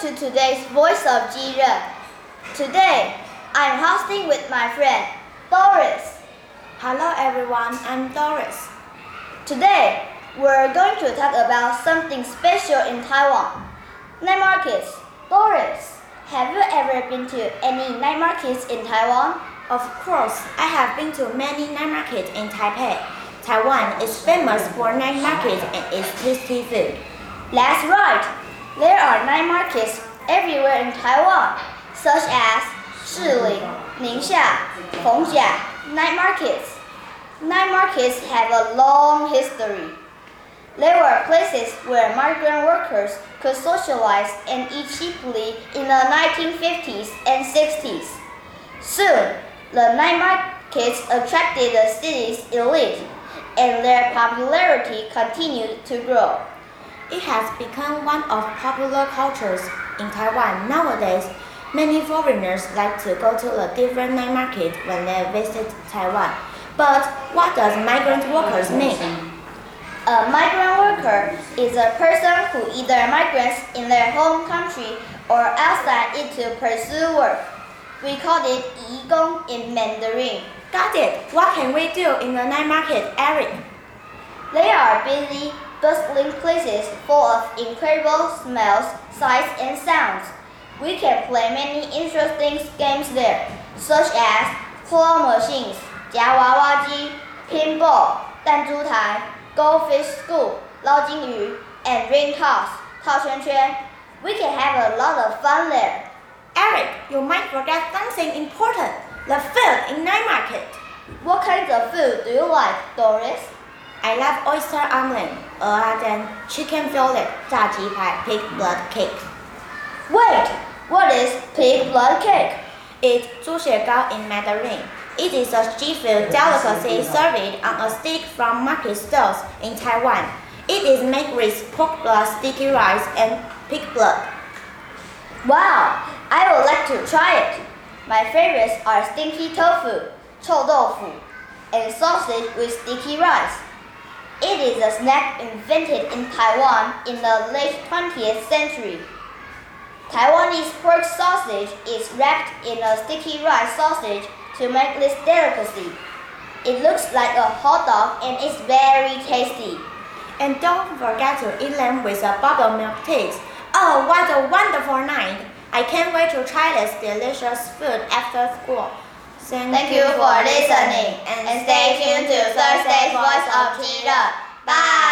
Today, I'm hosting with my friend Doris. Hello everyone, I'm Doris. Today, we're going to talk about something special in Taiwan night markets. Doris, have you ever been to any night markets in Taiwan? Of course, I have been to many night markets in Taipei. Taiwan is famous for night markets and its tasty food. That's right. There are night markets everywhere in Taiwan, such as Shilin, Ningxia, Hongjia night markets. Night markets have a long history. They were places where migrant workers could socialize and eat cheaply in the 1950s and 60s. Soon, the night markets attracted the city's elite, and their popularity continued to grow. It has become one of popular cultures in Taiwan nowadays. Many foreigners like to go to the different night market when they visit Taiwan. But what does migrant workers mean? A migrant worker is a person who either migrates in their home country or outside it to pursue work. We call it 移工 in Mandarin. Got it. What can we do in the night market, Eric? They are busy, bustling places full of incredible smells, sights, and sounds. We can play many interesting games there, such as claw machines, 夹娃娃机, pinball, 弹珠台, goldfish scoop, 捞金鱼, and ring toss, 套圈圈. We can have a lot of fun there. Eric, you might forget something important. The food in night market. What kinds of food do you like, Doris? I love oyster omelet, 鹅阿珍, chicken fillet, 炸鸡排, pig blood cake. Wait, what is pig blood cake? It's 猪血糕 in Mandarin. It is a seafood delicacy served on a stick from market stalls in Taiwan. It is made with pork blood, sticky rice, and pig blood. Wow, I would like to try it. My favorites are stinky tofu, 臭豆腐, and sausage with sticky rice. It is a snack invented in Taiwan in the late 20th century. Taiwanese pork sausage is wrapped in a sticky rice sausage to make this delicacy. It looks like a hot dog and is very tasty. And don't forget to eat them with a bubble milk tea. Oh, what a wonderful night! I can't wait to try this delicious food after school. Thank you for listening and stay tuned to Thursday's Voice of Tira. Bye!